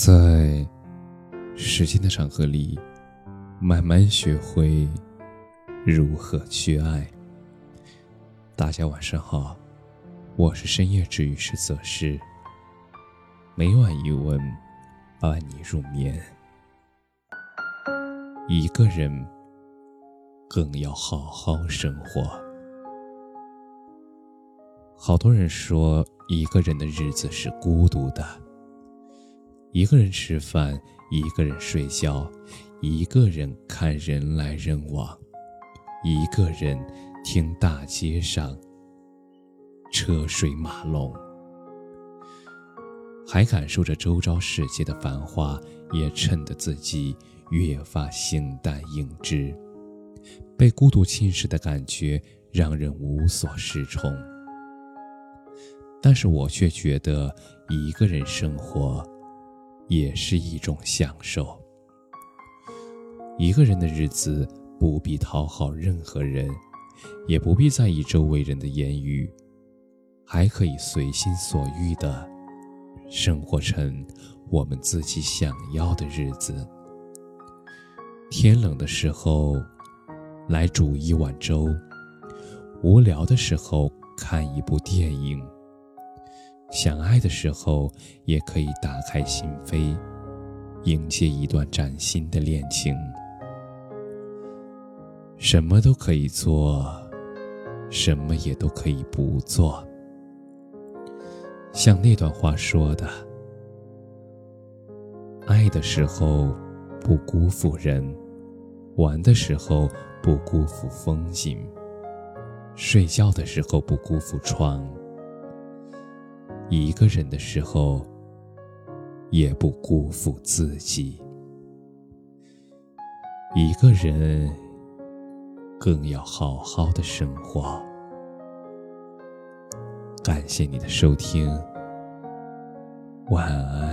在时间的长河里，慢慢学会如何去爱。大家晚上好，我是深夜治愈师泽师。每晚一问，伴你入眠。一个人更要好好生活。好多人说，一个人的日子是孤独的。一个人吃饭，一个人睡觉，一个人看人来人往，一个人听大街上车水马龙，还感受着周遭世界的繁华，也衬得自己越发形单影只。被孤独侵蚀的感觉让人无所适从，但是我却觉得一个人生活。也是一种享受。一个人的日子，不必讨好任何人，也不必在意周围人的言语，还可以随心所欲的生活成我们自己想要的日子。天冷的时候，来煮一碗粥；无聊的时候，看一部电影。想爱的时候，也可以打开心扉，迎接一段崭新的恋情。什么都可以做，什么也都可以不做。像那段话说的：“爱的时候不辜负人，玩的时候不辜负风景，睡觉的时候不辜负床。”一个人的时候，也不辜负自己。一个人，更要好好的生活。感谢你的收听，晚安。